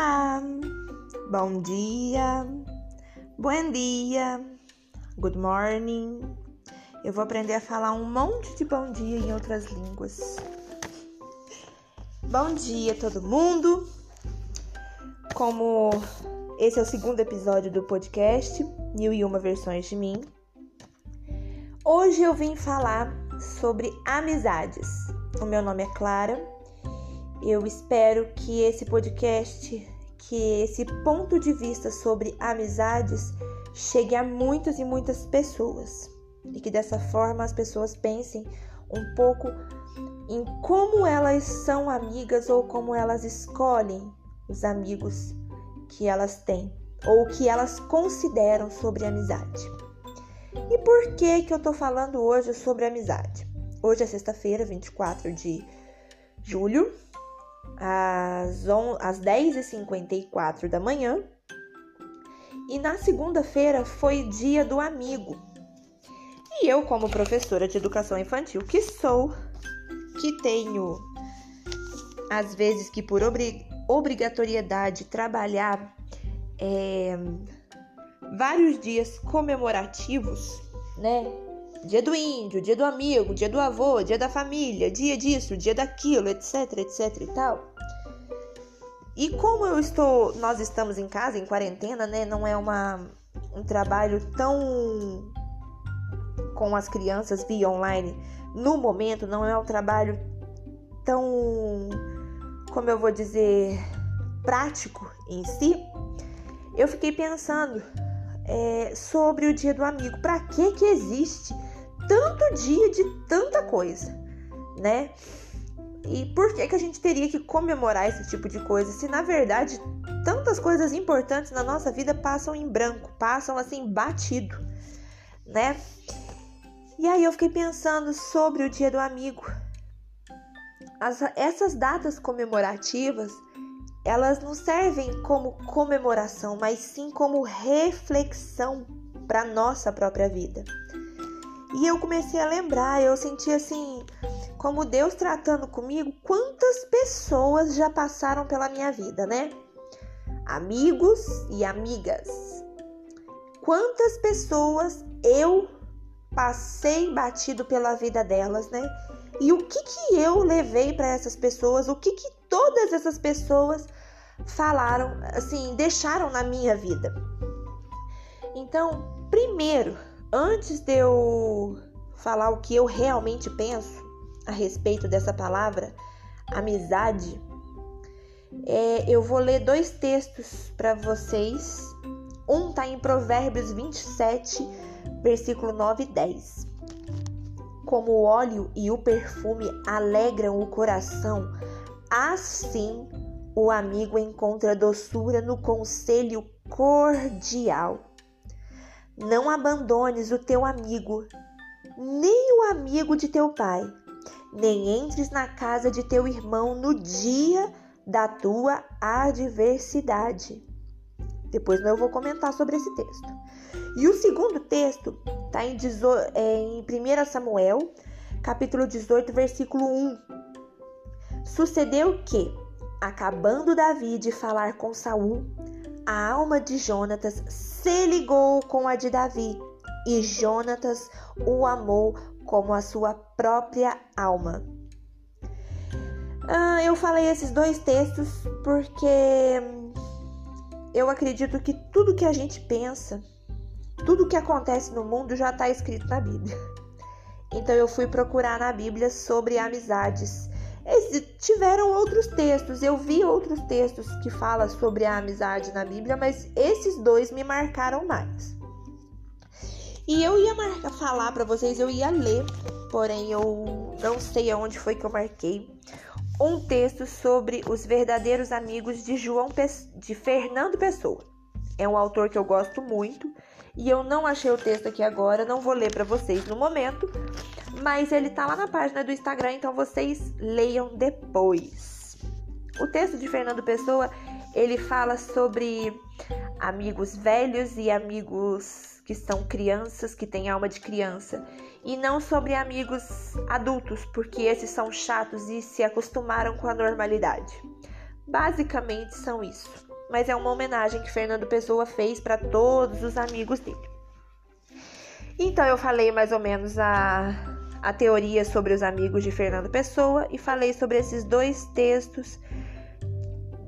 Olá, bom dia, bom dia, good morning. Eu vou aprender a falar um monte de bom dia em outras línguas. Bom dia, todo mundo. Como esse é o segundo episódio do podcast Mil e Uma Versões de Mim, hoje eu vim falar sobre amizades. O meu nome é Clara eu espero que esse podcast, que esse ponto de vista sobre amizades chegue a muitas e muitas pessoas e que dessa forma as pessoas pensem um pouco em como elas são amigas ou como elas escolhem os amigos que elas têm ou que elas consideram sobre amizade. E por que que eu tô falando hoje sobre amizade? Hoje é sexta-feira, 24 de julho às, às 10h54 da manhã. E na segunda-feira foi dia do amigo. E eu, como professora de educação infantil que sou, que tenho às vezes que por obri obrigatoriedade trabalhar é, vários dias comemorativos, né? Dia do índio, dia do amigo, dia do avô, dia da família, dia disso, dia daquilo, etc, etc e tal. E como eu estou, nós estamos em casa, em quarentena, né? Não é uma, um trabalho tão com as crianças via online no momento, não é um trabalho tão, como eu vou dizer, prático em si. Eu fiquei pensando é, sobre o dia do amigo. Para que que existe tanto dia de tanta coisa, né? E por que, que a gente teria que comemorar esse tipo de coisa se na verdade tantas coisas importantes na nossa vida passam em branco, passam assim batido, né? E aí eu fiquei pensando sobre o Dia do Amigo. As, essas datas comemorativas, elas não servem como comemoração, mas sim como reflexão para nossa própria vida. E eu comecei a lembrar, eu senti assim, como Deus tratando comigo, quantas pessoas já passaram pela minha vida, né? Amigos e amigas. Quantas pessoas eu passei batido pela vida delas, né? E o que que eu levei para essas pessoas? O que que todas essas pessoas falaram, assim, deixaram na minha vida? Então, primeiro, Antes de eu falar o que eu realmente penso a respeito dessa palavra, amizade, é, eu vou ler dois textos para vocês. Um está em Provérbios 27, versículo 9 e 10. Como o óleo e o perfume alegram o coração, assim o amigo encontra doçura no conselho cordial. Não abandones o teu amigo, nem o amigo de teu pai, nem entres na casa de teu irmão no dia da tua adversidade. Depois eu vou comentar sobre esse texto. E o segundo texto está em, é, em 1 Samuel, capítulo 18, versículo 1. Sucedeu que, acabando Davi de falar com Saul, a alma de Jonatas se ligou com a de Davi e Jonatas o amou como a sua própria alma. Ah, eu falei esses dois textos porque eu acredito que tudo que a gente pensa, tudo que acontece no mundo já está escrito na Bíblia. Então eu fui procurar na Bíblia sobre amizades tiveram outros textos, eu vi outros textos que falam sobre a amizade na Bíblia, mas esses dois me marcaram mais. E eu ia marcar, falar para vocês, eu ia ler, porém eu não sei aonde foi que eu marquei um texto sobre os verdadeiros amigos de João de Fernando Pessoa. É um autor que eu gosto muito e eu não achei o texto aqui agora, não vou ler para vocês no momento, mas ele tá lá na página do Instagram, então vocês leiam depois. O texto de Fernando Pessoa, ele fala sobre amigos velhos e amigos que são crianças, que têm alma de criança, e não sobre amigos adultos, porque esses são chatos e se acostumaram com a normalidade. Basicamente são isso. mas é uma homenagem que Fernando Pessoa fez para todos os amigos dele. Então eu falei mais ou menos a, a teoria sobre os amigos de Fernando Pessoa e falei sobre esses dois textos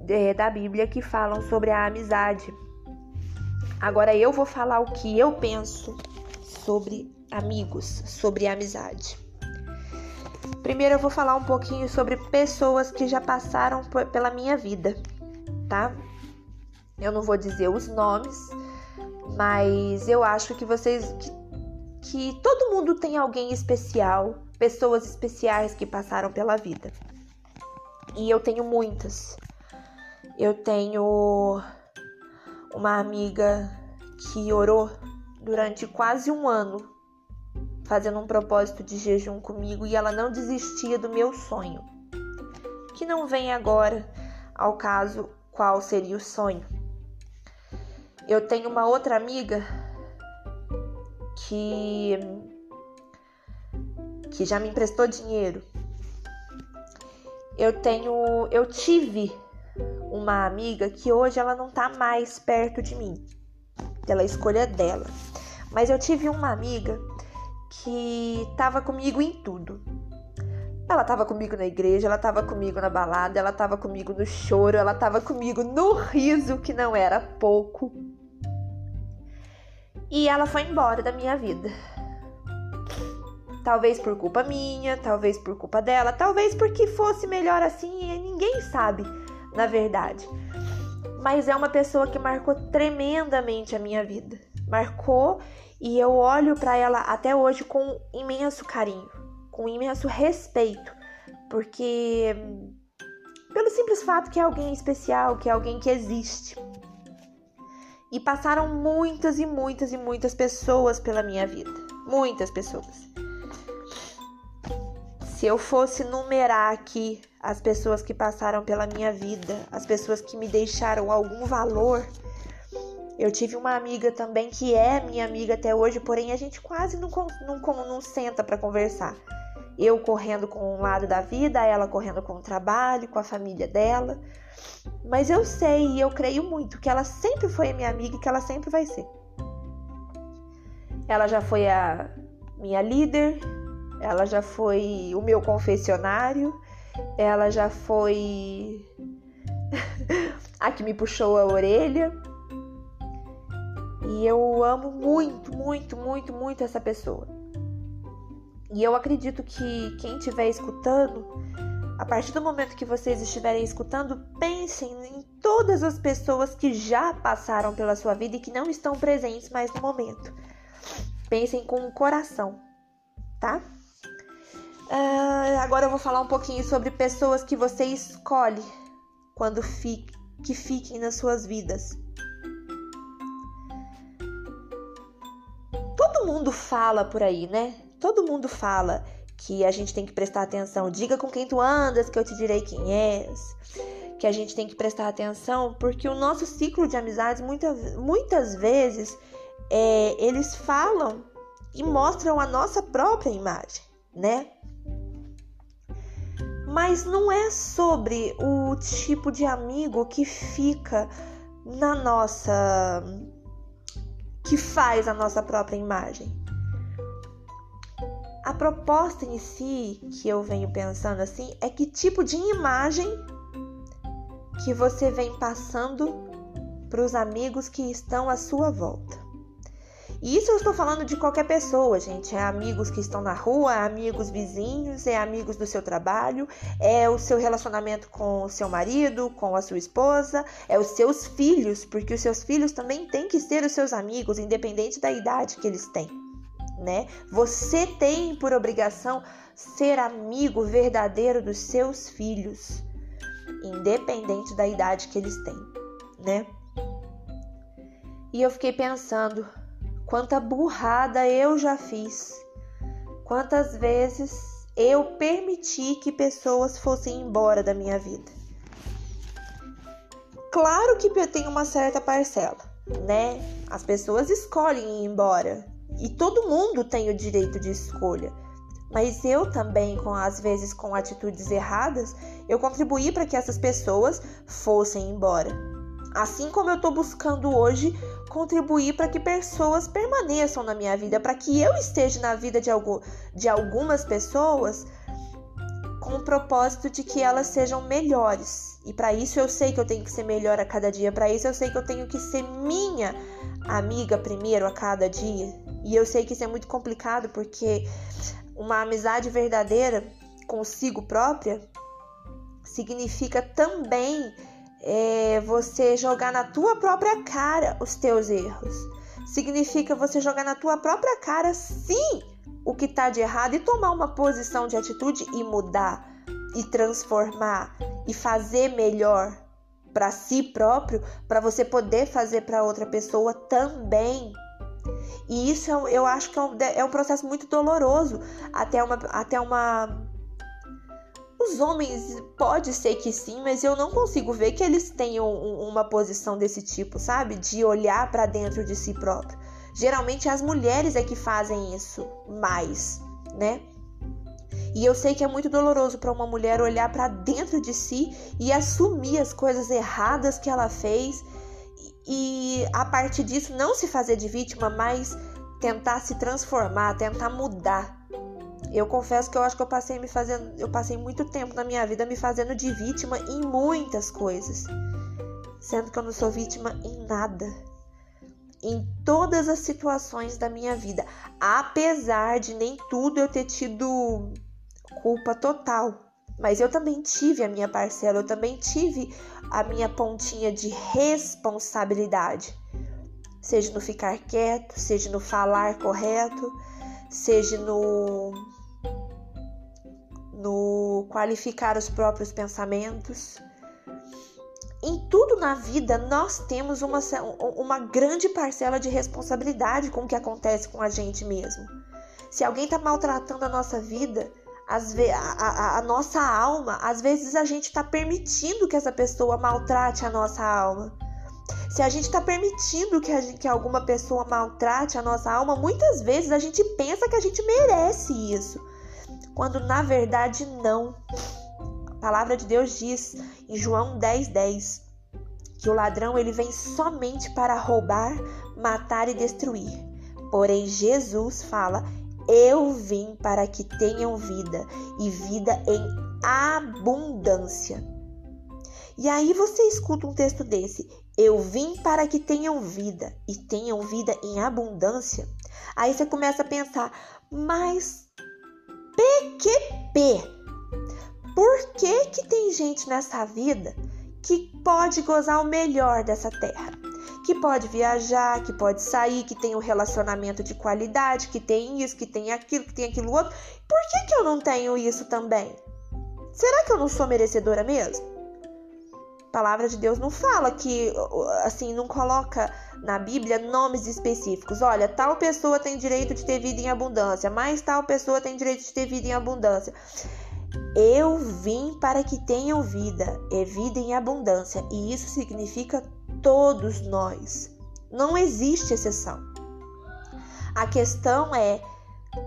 de, da Bíblia que falam sobre a amizade. Agora eu vou falar o que eu penso sobre amigos, sobre amizade. Primeiro eu vou falar um pouquinho sobre pessoas que já passaram pela minha vida, tá? Eu não vou dizer os nomes, mas eu acho que vocês que, que todo mundo tem alguém especial, pessoas especiais que passaram pela vida. E eu tenho muitas. Eu tenho uma amiga que orou durante quase um ano fazendo um propósito de jejum comigo e ela não desistia do meu sonho. Que não vem agora ao caso qual seria o sonho. Eu tenho uma outra amiga que que já me emprestou dinheiro. Eu tenho, eu tive uma amiga que hoje ela não tá mais perto de mim, pela escolha dela. Mas eu tive uma amiga que tava comigo em tudo. Ela tava comigo na igreja, ela tava comigo na balada, ela tava comigo no choro, ela tava comigo no riso, que não era pouco. E ela foi embora da minha vida. Talvez por culpa minha, talvez por culpa dela, talvez porque fosse melhor assim, ninguém sabe, na verdade. Mas é uma pessoa que marcou tremendamente a minha vida. Marcou e eu olho para ela até hoje com imenso carinho, com imenso respeito, porque pelo simples fato que é alguém especial, que é alguém que existe. E passaram muitas e muitas e muitas pessoas pela minha vida. Muitas pessoas. Se eu fosse numerar aqui as pessoas que passaram pela minha vida, as pessoas que me deixaram algum valor, eu tive uma amiga também que é minha amiga até hoje, porém a gente quase não, não, não senta para conversar. Eu correndo com um lado da vida, ela correndo com o trabalho, com a família dela. Mas eu sei e eu creio muito que ela sempre foi minha amiga e que ela sempre vai ser. Ela já foi a minha líder, ela já foi o meu confessionário, ela já foi a que me puxou a orelha. E eu amo muito, muito, muito, muito essa pessoa. E eu acredito que quem estiver escutando a partir do momento que vocês estiverem escutando, pensem em todas as pessoas que já passaram pela sua vida e que não estão presentes mais no momento. Pensem com o coração, tá? Uh, agora eu vou falar um pouquinho sobre pessoas que você escolhe quando fique, que fiquem nas suas vidas. Todo mundo fala por aí, né? Todo mundo fala que a gente tem que prestar atenção. Diga com quem tu andas, que eu te direi quem és. Que a gente tem que prestar atenção, porque o nosso ciclo de amizades, muitas, muitas vezes, é, eles falam e mostram a nossa própria imagem, né? Mas não é sobre o tipo de amigo que fica na nossa. que faz a nossa própria imagem a proposta em si que eu venho pensando assim é que tipo de imagem que você vem passando para os amigos que estão à sua volta. E isso eu estou falando de qualquer pessoa, gente. É amigos que estão na rua, é amigos vizinhos, é amigos do seu trabalho, é o seu relacionamento com o seu marido, com a sua esposa, é os seus filhos, porque os seus filhos também têm que ser os seus amigos, independente da idade que eles têm né? Você tem por obrigação ser amigo verdadeiro dos seus filhos, independente da idade que eles têm, né? E eu fiquei pensando, quanta burrada eu já fiz. Quantas vezes eu permiti que pessoas fossem embora da minha vida. Claro que eu tenho uma certa parcela, né? As pessoas escolhem ir embora, e todo mundo tem o direito de escolha. Mas eu também, com às vezes com atitudes erradas, eu contribuí para que essas pessoas fossem embora. Assim como eu estou buscando hoje contribuir para que pessoas permaneçam na minha vida, para que eu esteja na vida de, algum, de algumas pessoas com o propósito de que elas sejam melhores. E para isso eu sei que eu tenho que ser melhor a cada dia, para isso eu sei que eu tenho que ser minha amiga primeiro a cada dia. E eu sei que isso é muito complicado porque uma amizade verdadeira consigo própria significa também é, você jogar na tua própria cara os teus erros. Significa você jogar na tua própria cara, sim, o que está de errado e tomar uma posição de atitude e mudar e transformar e fazer melhor para si próprio, para você poder fazer para outra pessoa também. E isso eu acho que é um, é um processo muito doloroso, até uma, até uma os homens pode ser que sim, mas eu não consigo ver que eles tenham uma posição desse tipo, sabe? De olhar para dentro de si próprio. Geralmente as mulheres é que fazem isso mais, né? E eu sei que é muito doloroso para uma mulher olhar para dentro de si e assumir as coisas erradas que ela fez e a partir disso não se fazer de vítima, mas tentar se transformar, tentar mudar. Eu confesso que eu acho que eu passei me fazendo, eu passei muito tempo na minha vida me fazendo de vítima em muitas coisas, sendo que eu não sou vítima em nada em todas as situações da minha vida, apesar de nem tudo eu ter tido culpa total. Mas eu também tive a minha parcela, eu também tive a minha pontinha de responsabilidade. Seja no ficar quieto, seja no falar correto, seja no no qualificar os próprios pensamentos em tudo na vida nós temos uma, uma grande parcela de responsabilidade com o que acontece com a gente mesmo. Se alguém está maltratando a nossa vida, a, a, a, nossa alma, às vezes a gente está permitindo que essa pessoa maltrate a nossa alma. Se a gente está permitindo que, gente, que alguma pessoa maltrate a nossa alma, muitas vezes a gente pensa que a gente merece isso, quando na verdade não palavra de Deus diz em João 10:10 10, que o ladrão ele vem somente para roubar, matar e destruir. Porém Jesus fala: eu vim para que tenham vida e vida em abundância. E aí você escuta um texto desse: Eu vim para que tenham vida e tenham vida em abundância. Aí você começa a pensar: Mas PQP? Por que, que tem gente nessa vida que pode gozar o melhor dessa terra? Que pode viajar, que pode sair, que tem um relacionamento de qualidade, que tem isso, que tem aquilo, que tem aquilo outro. Por que, que eu não tenho isso também? Será que eu não sou merecedora mesmo? Palavra de Deus não fala que, assim, não coloca na Bíblia nomes específicos. Olha, tal pessoa tem direito de ter vida em abundância, mas tal pessoa tem direito de ter vida em abundância. Eu vim para que tenham vida, e vida em abundância, e isso significa todos nós. Não existe exceção. A questão é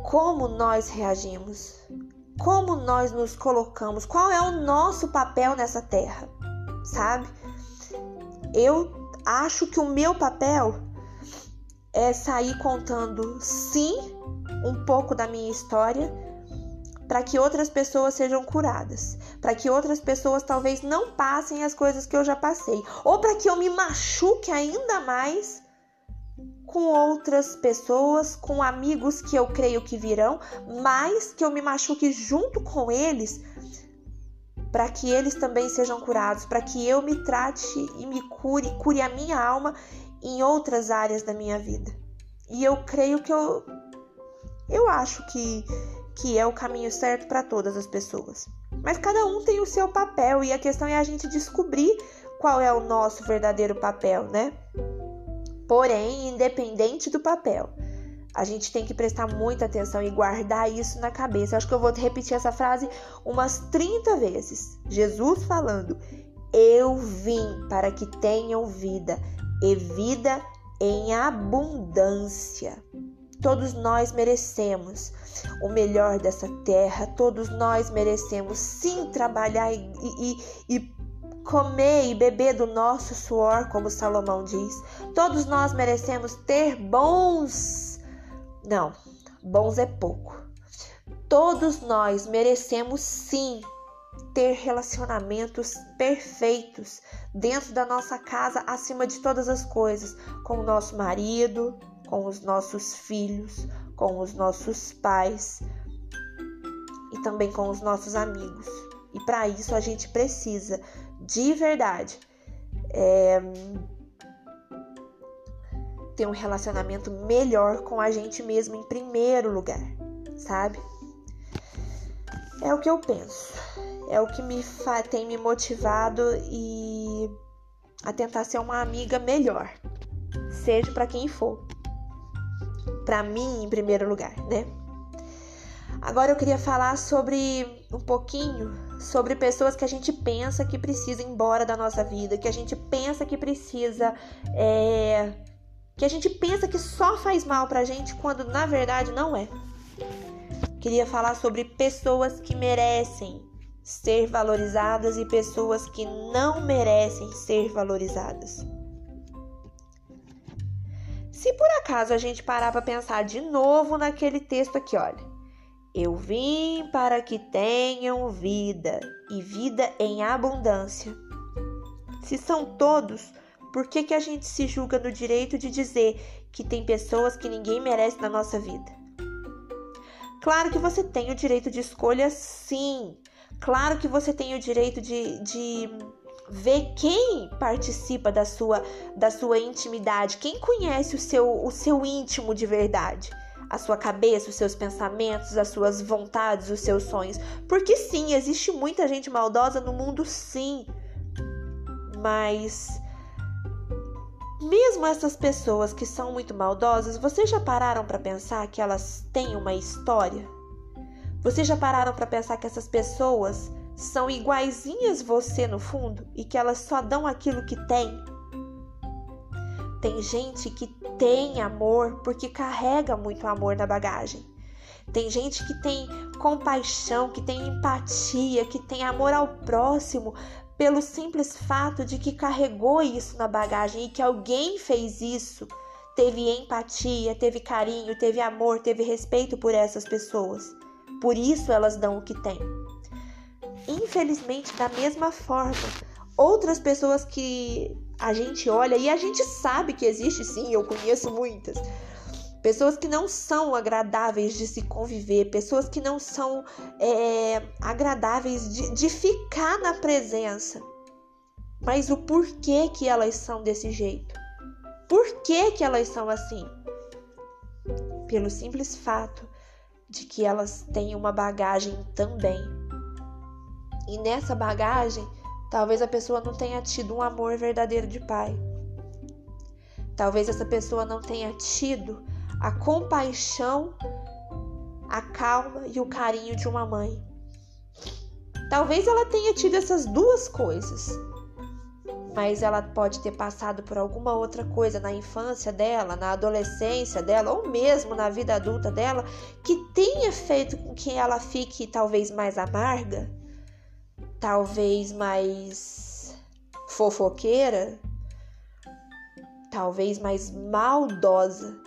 como nós reagimos, como nós nos colocamos, qual é o nosso papel nessa terra, sabe? Eu acho que o meu papel é sair contando, sim, um pouco da minha história para que outras pessoas sejam curadas, para que outras pessoas talvez não passem as coisas que eu já passei, ou para que eu me machuque ainda mais com outras pessoas, com amigos que eu creio que virão, mas que eu me machuque junto com eles, para que eles também sejam curados, para que eu me trate e me cure, cure a minha alma em outras áreas da minha vida. E eu creio que eu eu acho que que é o caminho certo para todas as pessoas. Mas cada um tem o seu papel e a questão é a gente descobrir qual é o nosso verdadeiro papel, né? Porém, independente do papel, a gente tem que prestar muita atenção e guardar isso na cabeça. Eu acho que eu vou repetir essa frase umas 30 vezes. Jesus falando: Eu vim para que tenham vida e vida em abundância. Todos nós merecemos o melhor dessa terra, todos nós merecemos sim trabalhar e, e, e comer e beber do nosso suor, como Salomão diz. Todos nós merecemos ter bons. Não, bons é pouco. Todos nós merecemos sim ter relacionamentos perfeitos dentro da nossa casa, acima de todas as coisas, com o nosso marido, com os nossos filhos, com os nossos pais e também com os nossos amigos. E para isso a gente precisa, de verdade, é, ter um relacionamento melhor com a gente mesmo em primeiro lugar, sabe? É o que eu penso. É o que me tem me motivado e a tentar ser uma amiga melhor, seja para quem for. Para mim, em primeiro lugar, né? Agora eu queria falar sobre um pouquinho sobre pessoas que a gente pensa que precisa ir embora da nossa vida, que a gente pensa que precisa. É, que a gente pensa que só faz mal pra gente, quando na verdade não é. Queria falar sobre pessoas que merecem ser valorizadas e pessoas que não merecem ser valorizadas. Se por acaso a gente parar para pensar de novo naquele texto aqui, olha. Eu vim para que tenham vida e vida em abundância. Se são todos, por que, que a gente se julga no direito de dizer que tem pessoas que ninguém merece na nossa vida? Claro que você tem o direito de escolha, sim. Claro que você tem o direito de, de ver quem participa da sua, da sua intimidade, quem conhece o seu, o seu íntimo de verdade a sua cabeça, os seus pensamentos, as suas vontades, os seus sonhos. Porque sim, existe muita gente maldosa no mundo, sim. Mas mesmo essas pessoas que são muito maldosas, vocês já pararam para pensar que elas têm uma história? Vocês já pararam para pensar que essas pessoas são iguaizinhas você no fundo e que elas só dão aquilo que têm? Tem gente que tem amor porque carrega muito amor na bagagem. Tem gente que tem compaixão, que tem empatia, que tem amor ao próximo pelo simples fato de que carregou isso na bagagem e que alguém fez isso, teve empatia, teve carinho, teve amor, teve respeito por essas pessoas. Por isso elas dão o que têm. Infelizmente, da mesma forma, outras pessoas que a gente olha e a gente sabe que existe sim, eu conheço muitas. Pessoas que não são agradáveis de se conviver, pessoas que não são é, agradáveis de, de ficar na presença. Mas o porquê que elas são desse jeito? Por que, que elas são assim? Pelo simples fato de que elas têm uma bagagem também. E nessa bagagem Talvez a pessoa não tenha tido um amor verdadeiro de pai. Talvez essa pessoa não tenha tido a compaixão, a calma e o carinho de uma mãe. Talvez ela tenha tido essas duas coisas, mas ela pode ter passado por alguma outra coisa na infância dela, na adolescência dela, ou mesmo na vida adulta dela, que tenha feito com que ela fique talvez mais amarga talvez mais fofoqueira, talvez mais maldosa.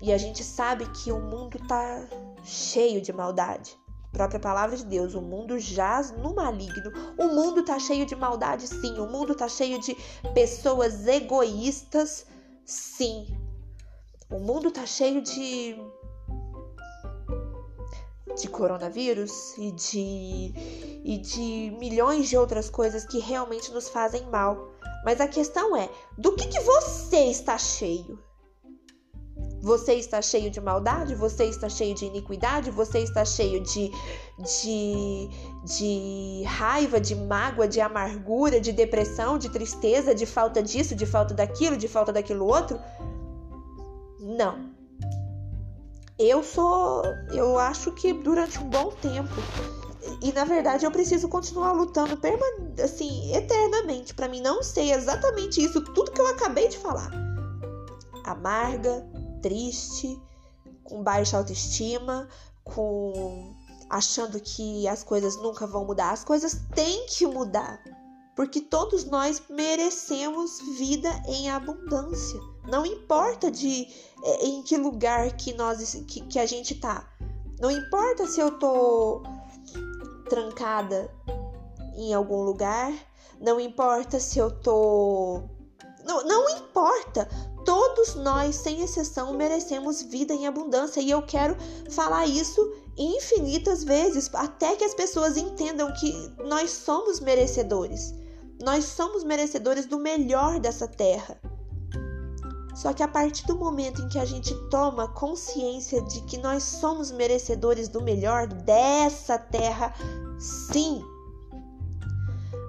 E a gente sabe que o mundo tá cheio de maldade. própria palavra de Deus, o mundo jaz no maligno. O mundo tá cheio de maldade, sim. O mundo tá cheio de pessoas egoístas, sim. O mundo tá cheio de de coronavírus e de, e de milhões de outras coisas que realmente nos fazem mal. Mas a questão é: do que, que você está cheio? Você está cheio de maldade? Você está cheio de iniquidade? Você está cheio de, de, de raiva, de mágoa, de amargura, de depressão, de tristeza, de falta disso, de falta daquilo, de falta daquilo outro? Não. Eu sou, eu acho que durante um bom tempo e na verdade eu preciso continuar lutando assim, eternamente para mim não ser exatamente isso tudo que eu acabei de falar. Amarga, triste, com baixa autoestima, com achando que as coisas nunca vão mudar. As coisas têm que mudar. porque todos nós merecemos vida em abundância. Não importa de é, em que lugar que nós que, que a gente tá. Não importa se eu tô trancada em algum lugar, não importa se eu tô não, não importa. Todos nós, sem exceção, merecemos vida em abundância e eu quero falar isso infinitas vezes até que as pessoas entendam que nós somos merecedores. Nós somos merecedores do melhor dessa terra. Só que a partir do momento em que a gente toma consciência de que nós somos merecedores do melhor dessa terra, sim,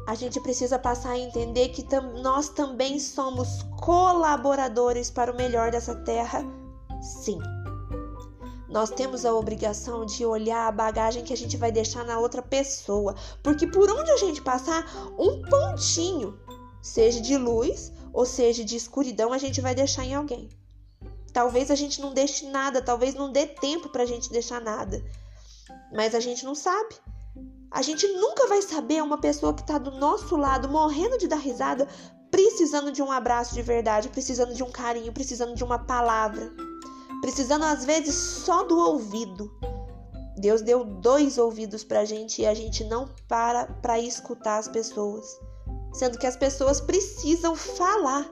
a gente precisa passar a entender que tam nós também somos colaboradores para o melhor dessa terra, sim. Nós temos a obrigação de olhar a bagagem que a gente vai deixar na outra pessoa, porque por onde a gente passar, um pontinho, seja de luz ou seja de escuridão, a gente vai deixar em alguém. Talvez a gente não deixe nada, talvez não dê tempo para a gente deixar nada, mas a gente não sabe. A gente nunca vai saber uma pessoa que está do nosso lado, morrendo de dar risada, precisando de um abraço de verdade, precisando de um carinho, precisando de uma palavra, precisando às vezes só do ouvido. Deus deu dois ouvidos para a gente e a gente não para para escutar as pessoas, sendo que as pessoas precisam falar.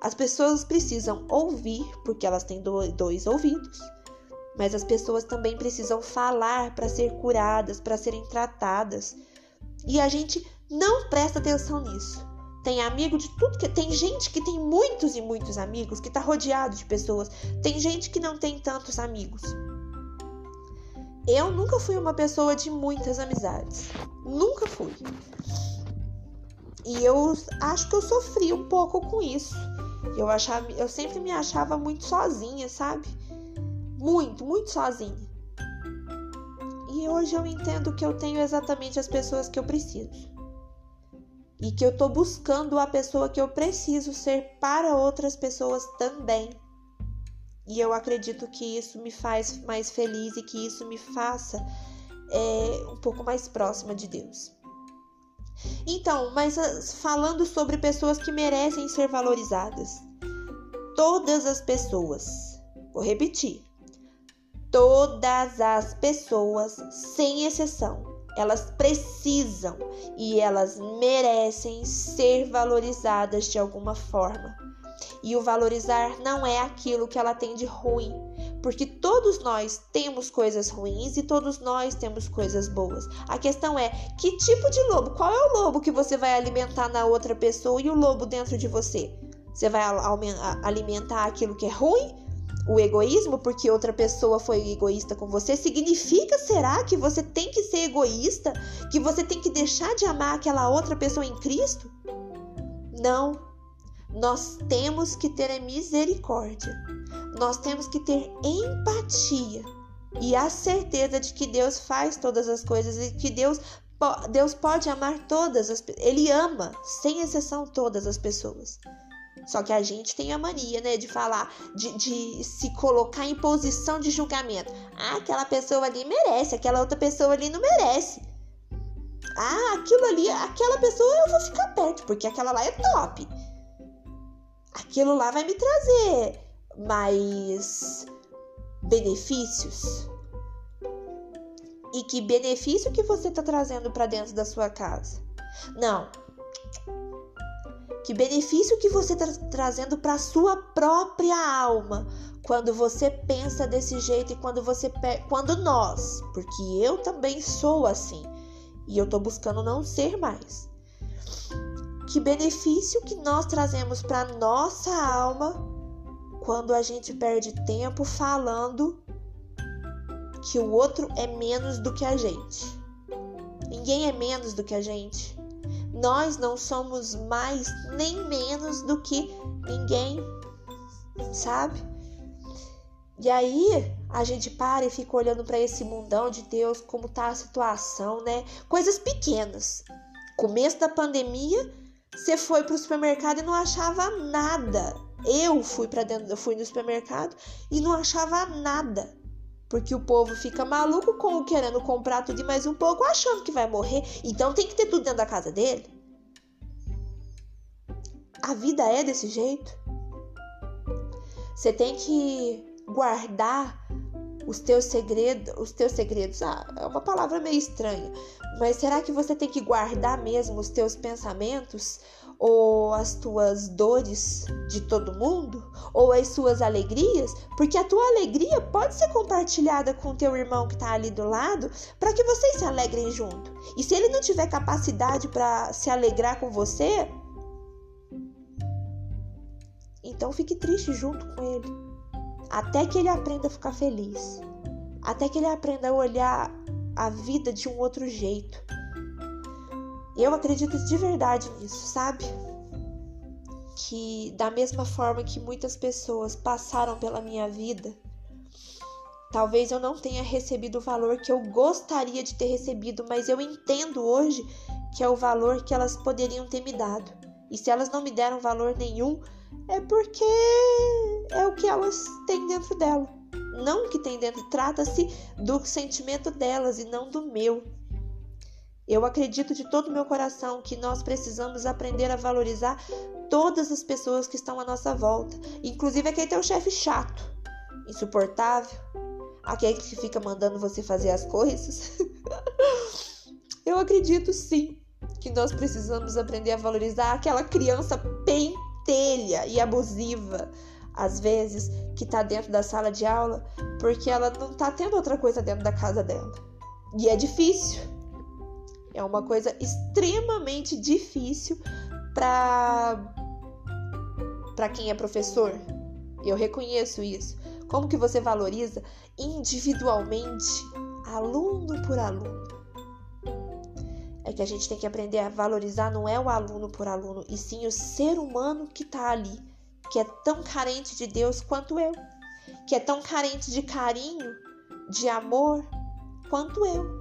As pessoas precisam ouvir porque elas têm dois ouvidos mas as pessoas também precisam falar para ser curadas, para serem tratadas. E a gente não presta atenção nisso. Tem amigo de tudo que tem gente que tem muitos e muitos amigos, que está rodeado de pessoas. Tem gente que não tem tantos amigos. Eu nunca fui uma pessoa de muitas amizades. Nunca fui. E eu acho que eu sofri um pouco com isso. Eu achava, eu sempre me achava muito sozinha, sabe? Muito, muito sozinha. E hoje eu entendo que eu tenho exatamente as pessoas que eu preciso. E que eu tô buscando a pessoa que eu preciso ser para outras pessoas também. E eu acredito que isso me faz mais feliz e que isso me faça é, um pouco mais próxima de Deus. Então, mas ah, falando sobre pessoas que merecem ser valorizadas. Todas as pessoas, vou repetir, Todas as pessoas, sem exceção, elas precisam e elas merecem ser valorizadas de alguma forma. E o valorizar não é aquilo que ela tem de ruim, porque todos nós temos coisas ruins e todos nós temos coisas boas. A questão é que tipo de lobo? Qual é o lobo que você vai alimentar na outra pessoa e o lobo dentro de você? Você vai alimentar aquilo que é ruim o egoísmo porque outra pessoa foi egoísta com você, significa será que você tem que ser egoísta? Que você tem que deixar de amar aquela outra pessoa em Cristo? Não. Nós temos que ter misericórdia. Nós temos que ter empatia e a certeza de que Deus faz todas as coisas e que Deus Deus pode amar todas as ele ama, sem exceção todas as pessoas. Só que a gente tem a mania, né, de falar, de, de se colocar em posição de julgamento. Ah, aquela pessoa ali merece, aquela outra pessoa ali não merece. Ah, aquilo ali, aquela pessoa eu vou ficar perto, porque aquela lá é top. Aquilo lá vai me trazer mais benefícios. E que benefício que você está trazendo para dentro da sua casa? Não, que benefício que você está trazendo para a sua própria alma quando você pensa desse jeito e quando você quando nós, porque eu também sou assim e eu estou buscando não ser mais. Que benefício que nós trazemos para nossa alma quando a gente perde tempo falando que o outro é menos do que a gente. Ninguém é menos do que a gente. Nós não somos mais nem menos do que ninguém, sabe? E aí a gente para e fica olhando para esse mundão de Deus, como tá a situação, né? Coisas pequenas. Começo da pandemia, você foi pro supermercado e não achava nada. Eu fui para dentro, eu fui no supermercado e não achava nada. Porque o povo fica maluco com querendo comprar tudo e mais um pouco, achando que vai morrer. Então tem que ter tudo dentro da casa dele. a vida é desse jeito? Você tem que guardar os teus segredos, os teus segredos, ah, é uma palavra meio estranha, mas será que você tem que guardar mesmo os teus pensamentos ou as tuas dores de todo mundo ou as suas alegrias? Porque a tua alegria pode ser compartilhada com o teu irmão que está ali do lado, para que vocês se alegrem junto. E se ele não tiver capacidade para se alegrar com você, então fique triste junto com ele até que ele aprenda a ficar feliz, até que ele aprenda a olhar a vida de um outro jeito. Eu acredito de verdade nisso, sabe? Que da mesma forma que muitas pessoas passaram pela minha vida, talvez eu não tenha recebido o valor que eu gostaria de ter recebido, mas eu entendo hoje que é o valor que elas poderiam ter me dado. E se elas não me deram valor nenhum, é porque é o que elas têm dentro dela. Não o que tem dentro, trata-se do sentimento delas e não do meu. Eu acredito de todo o meu coração que nós precisamos aprender a valorizar todas as pessoas que estão à nossa volta, inclusive aquele teu chefe chato, insuportável, aquele que fica mandando você fazer as coisas. Eu acredito sim que nós precisamos aprender a valorizar aquela criança pentelha e abusiva, às vezes, que está dentro da sala de aula, porque ela não está tendo outra coisa dentro da casa dela. E é difícil. É uma coisa extremamente difícil para para quem é professor. Eu reconheço isso. Como que você valoriza individualmente, aluno por aluno? É que a gente tem que aprender a valorizar não é o aluno por aluno, e sim o ser humano que está ali, que é tão carente de Deus quanto eu, que é tão carente de carinho, de amor quanto eu.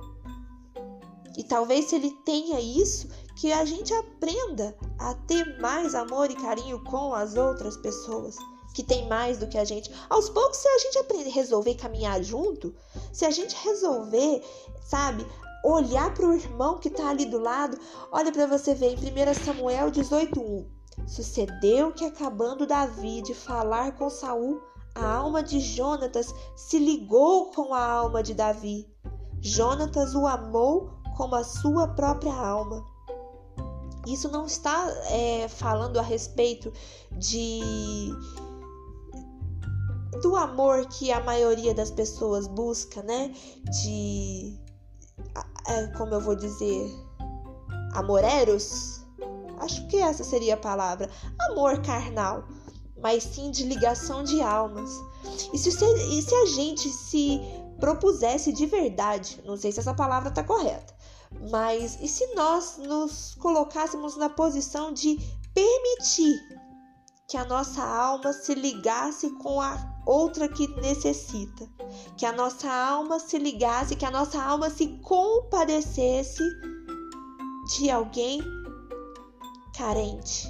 E talvez se ele tenha isso, que a gente aprenda a ter mais amor e carinho com as outras pessoas que tem mais do que a gente. Aos poucos, se a gente aprender resolver caminhar junto, se a gente resolver, sabe, olhar para o irmão que está ali do lado, olha para você ver em 1 Samuel 18:1. Sucedeu que acabando Davi de falar com Saul, a alma de Jonatas se ligou com a alma de Davi. Jonatas o amou como a sua própria alma. Isso não está é, falando a respeito de do amor que a maioria das pessoas busca, né? De é, como eu vou dizer, amoreros? Acho que essa seria a palavra. Amor carnal, mas sim de ligação de almas. E se, e se a gente se propusesse de verdade, não sei se essa palavra está correta, mas e se nós nos colocássemos na posição de permitir que a nossa alma se ligasse com a outra que necessita. Que a nossa alma se ligasse, que a nossa alma se compadecesse de alguém carente.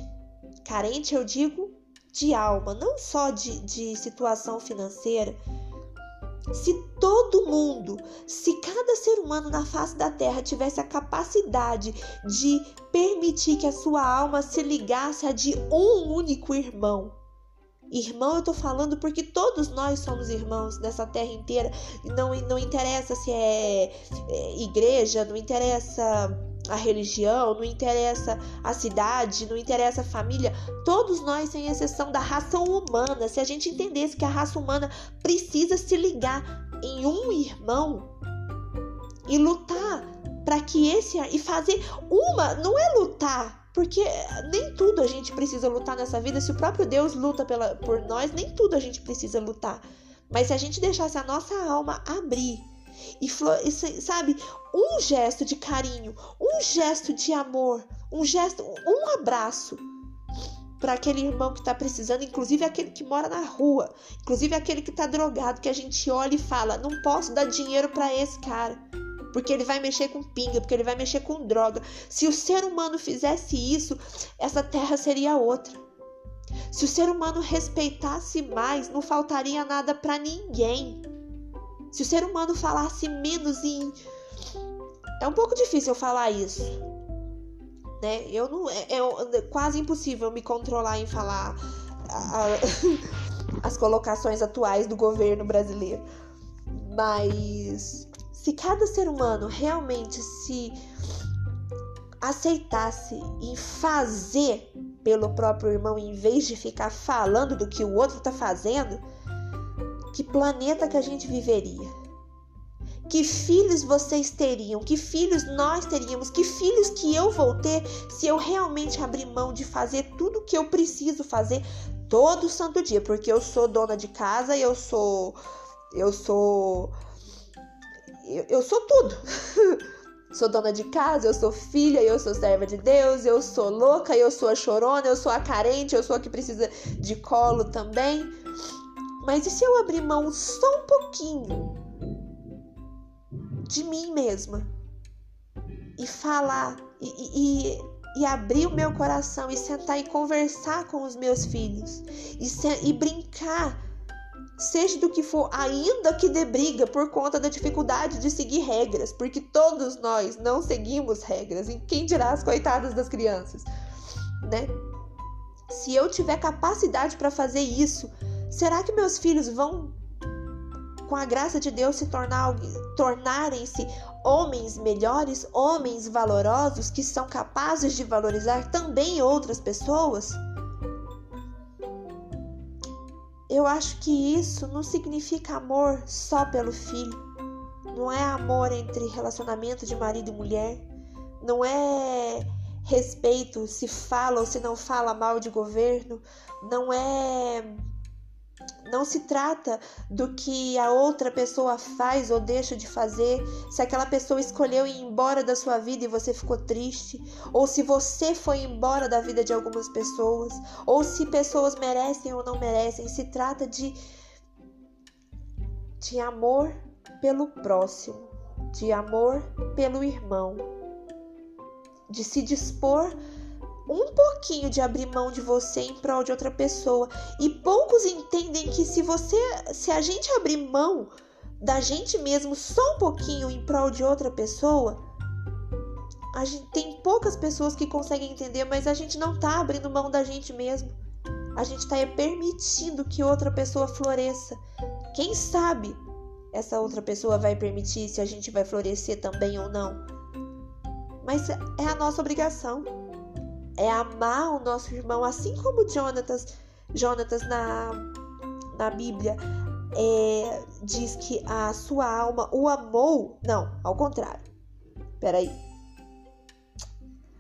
Carente, eu digo, de alma, não só de, de situação financeira. Se todo mundo, se cada ser humano na face da terra tivesse a capacidade de permitir que a sua alma se ligasse a de um único irmão, Irmão, eu tô falando porque todos nós somos irmãos nessa terra inteira. Não, não interessa se é, é igreja, não interessa a religião, não interessa a cidade, não interessa a família, todos nós, sem exceção da raça humana, se a gente entendesse que a raça humana precisa se ligar em um irmão e lutar para que esse e fazer uma, não é lutar porque nem tudo a gente precisa lutar nessa vida. Se o próprio Deus luta pela, por nós, nem tudo a gente precisa lutar. Mas se a gente deixasse a nossa alma abrir e, sabe, um gesto de carinho, um gesto de amor, um gesto, um abraço para aquele irmão que está precisando, inclusive aquele que mora na rua, inclusive aquele que está drogado, que a gente olha e fala: não posso dar dinheiro para esse cara porque ele vai mexer com pinga, porque ele vai mexer com droga. Se o ser humano fizesse isso, essa terra seria outra. Se o ser humano respeitasse mais, não faltaria nada para ninguém. Se o ser humano falasse menos em. É um pouco difícil eu falar isso. né? Eu não é, é quase impossível me controlar em falar a, a, as colocações atuais do governo brasileiro. Mas se cada ser humano realmente se aceitasse em fazer pelo próprio irmão em vez de ficar falando do que o outro está fazendo, que planeta que a gente viveria? Que filhos vocês teriam? Que filhos nós teríamos? Que filhos que eu vou ter se eu realmente abrir mão de fazer tudo que eu preciso fazer todo santo dia? Porque eu sou dona de casa, eu sou. Eu sou. Eu, eu sou tudo. Sou dona de casa, eu sou filha, eu sou serva de Deus, eu sou louca, eu sou a chorona, eu sou a carente, eu sou a que precisa de colo também. Mas e se eu abrir mão só um pouquinho de mim mesma e falar e, e, e abrir o meu coração e sentar e conversar com os meus filhos e, se, e brincar seja do que for, ainda que dê briga por conta da dificuldade de seguir regras, porque todos nós não seguimos regras, e quem dirá as coitadas das crianças, né? Se eu tiver capacidade para fazer isso, será que meus filhos vão, com a graça de Deus, se tornar tornarem-se homens melhores, homens valorosos que são capazes de valorizar também outras pessoas? Eu acho que isso não significa amor só pelo filho. Não é amor entre relacionamento de marido e mulher. Não é respeito se fala ou se não fala mal de governo. Não é não se trata do que a outra pessoa faz ou deixa de fazer, se aquela pessoa escolheu ir embora da sua vida e você ficou triste, ou se você foi embora da vida de algumas pessoas, ou se pessoas merecem ou não merecem. Se trata de de amor pelo próximo, de amor pelo irmão, de se dispor um pouquinho de abrir mão de você em prol de outra pessoa. E poucos entendem que se você, se a gente abrir mão da gente mesmo só um pouquinho em prol de outra pessoa, a gente tem poucas pessoas que conseguem entender, mas a gente não tá abrindo mão da gente mesmo. A gente tá permitindo que outra pessoa floresça. Quem sabe essa outra pessoa vai permitir se a gente vai florescer também ou não. Mas é a nossa obrigação é amar o nosso irmão, assim como Jonatas, Jonatas na, na Bíblia é, diz que a sua alma o amou. Não, ao contrário. Peraí.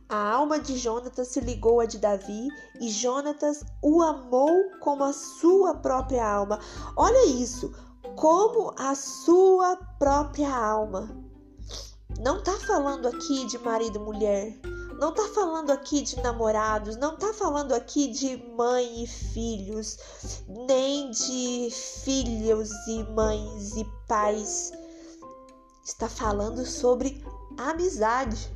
A alma de Jonatas se ligou à de Davi e Jonatas o amou como a sua própria alma. Olha isso, como a sua própria alma. Não tá falando aqui de marido e mulher não tá falando aqui de namorados, não tá falando aqui de mãe e filhos, nem de filhos e mães e pais. Está falando sobre amizade.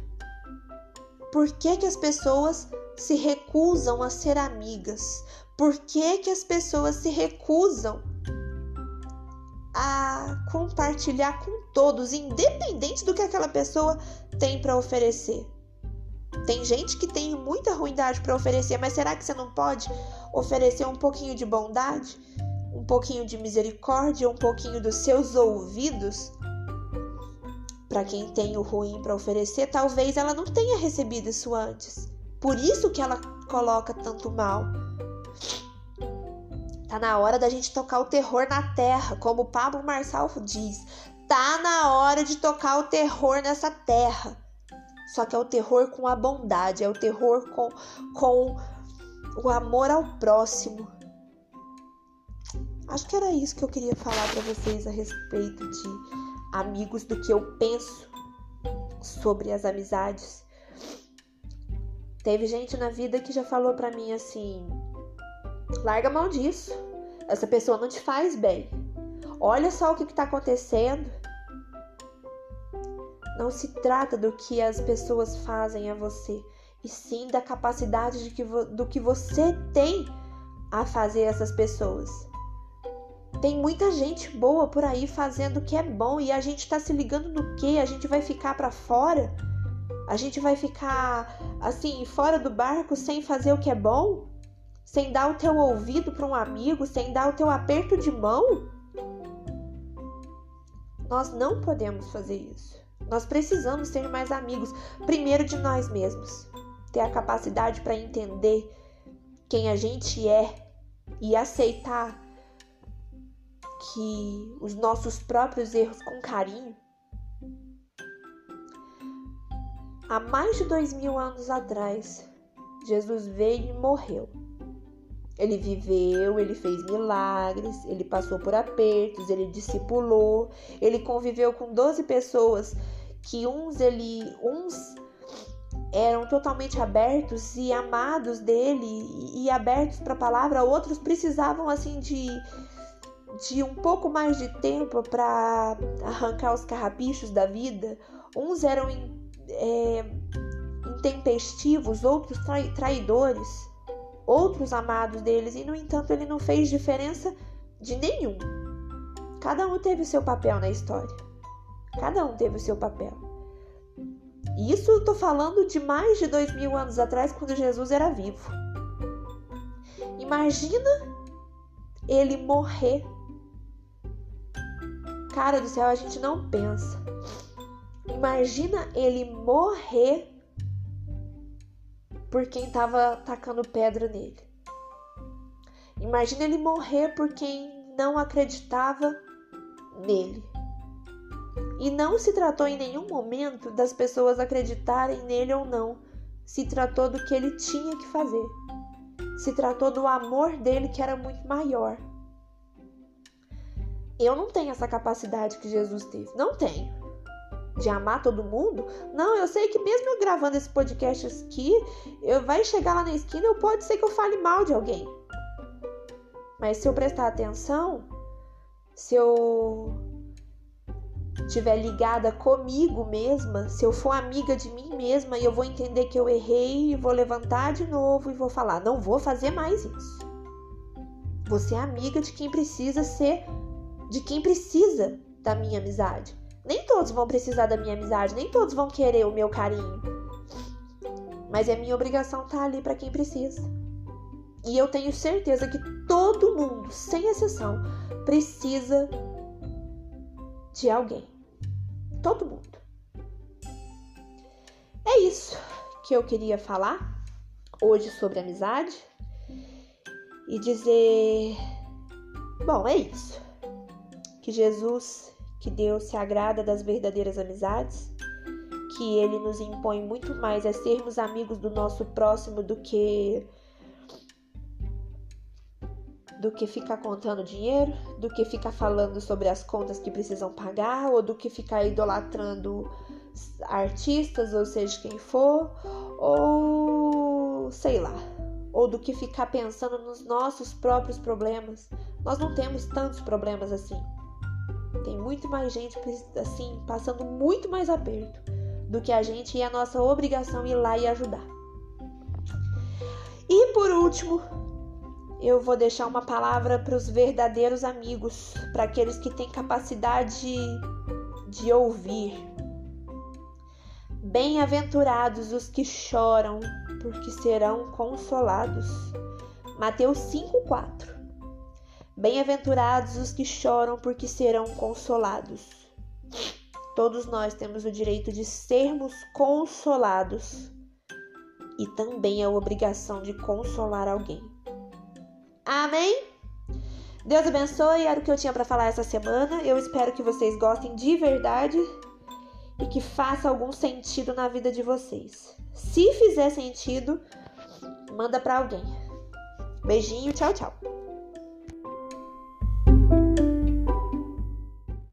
Por que, que as pessoas se recusam a ser amigas? Por que, que as pessoas se recusam a compartilhar com todos, independente do que aquela pessoa tem para oferecer? Tem gente que tem muita ruindade para oferecer, mas será que você não pode oferecer um pouquinho de bondade, um pouquinho de misericórdia, um pouquinho dos seus ouvidos? Para quem tem o ruim para oferecer, talvez ela não tenha recebido isso antes. Por isso que ela coloca tanto mal. Tá na hora da gente tocar o terror na terra, como Pablo Marçal diz. Tá na hora de tocar o terror nessa terra. Só que é o terror com a bondade, é o terror com, com o amor ao próximo. Acho que era isso que eu queria falar para vocês a respeito de amigos, do que eu penso sobre as amizades. Teve gente na vida que já falou para mim assim: larga a mão disso. Essa pessoa não te faz bem. Olha só o que está acontecendo. Não se trata do que as pessoas fazem a você, e sim da capacidade de que do que você tem a fazer essas pessoas. Tem muita gente boa por aí fazendo o que é bom e a gente tá se ligando no que? A gente vai ficar para fora? A gente vai ficar assim, fora do barco sem fazer o que é bom? Sem dar o teu ouvido para um amigo, sem dar o teu aperto de mão? Nós não podemos fazer isso. Nós precisamos ser mais amigos, primeiro de nós mesmos. Ter a capacidade para entender quem a gente é e aceitar que os nossos próprios erros com carinho. Há mais de dois mil anos atrás, Jesus veio e morreu. Ele viveu, ele fez milagres, ele passou por apertos, ele discipulou, ele conviveu com 12 pessoas que uns ele uns eram totalmente abertos e amados dele e, abertos para a palavra, outros precisavam assim de de um pouco mais de tempo para arrancar os carrapichos da vida. Uns eram é, intempestivos, outros traidores, outros amados deles, e no entanto ele não fez diferença de nenhum. Cada um teve o seu papel na história. Cada um teve o seu papel. E isso eu tô falando de mais de dois mil anos atrás, quando Jesus era vivo. Imagina ele morrer. Cara do céu, a gente não pensa. Imagina ele morrer por quem estava tacando pedra nele. Imagina ele morrer por quem não acreditava nele. E não se tratou em nenhum momento das pessoas acreditarem nele ou não. Se tratou do que ele tinha que fazer. Se tratou do amor dele que era muito maior. Eu não tenho essa capacidade que Jesus teve. Não tenho. De amar todo mundo? Não, eu sei que mesmo eu gravando esse podcast aqui, eu vai chegar lá na esquina, eu pode ser que eu fale mal de alguém. Mas se eu prestar atenção, se eu estiver ligada comigo mesma, se eu for amiga de mim mesma, eu vou entender que eu errei e vou levantar de novo e vou falar: não vou fazer mais isso. Você é amiga de quem precisa ser, de quem precisa da minha amizade. Nem todos vão precisar da minha amizade, nem todos vão querer o meu carinho. Mas é minha obrigação estar ali para quem precisa. E eu tenho certeza que todo mundo, sem exceção, precisa de alguém. Todo mundo. É isso que eu queria falar hoje sobre amizade e dizer: bom, é isso. Que Jesus, que Deus se agrada das verdadeiras amizades, que Ele nos impõe muito mais a sermos amigos do nosso próximo do que do que ficar contando dinheiro, do que ficar falando sobre as contas que precisam pagar, ou do que ficar idolatrando artistas, ou seja, quem for, ou sei lá, ou do que ficar pensando nos nossos próprios problemas. Nós não temos tantos problemas assim. Tem muito mais gente assim, passando muito mais aperto do que a gente e a nossa obrigação ir lá e ajudar. E por último, eu vou deixar uma palavra para os verdadeiros amigos, para aqueles que têm capacidade de ouvir. Bem-aventurados os que choram, porque serão consolados. Mateus 5:4. Bem-aventurados os que choram, porque serão consolados. Todos nós temos o direito de sermos consolados e também a obrigação de consolar alguém. Amém? Deus abençoe, era o que eu tinha para falar essa semana. Eu espero que vocês gostem de verdade e que faça algum sentido na vida de vocês. Se fizer sentido, manda para alguém. Beijinho, tchau, tchau.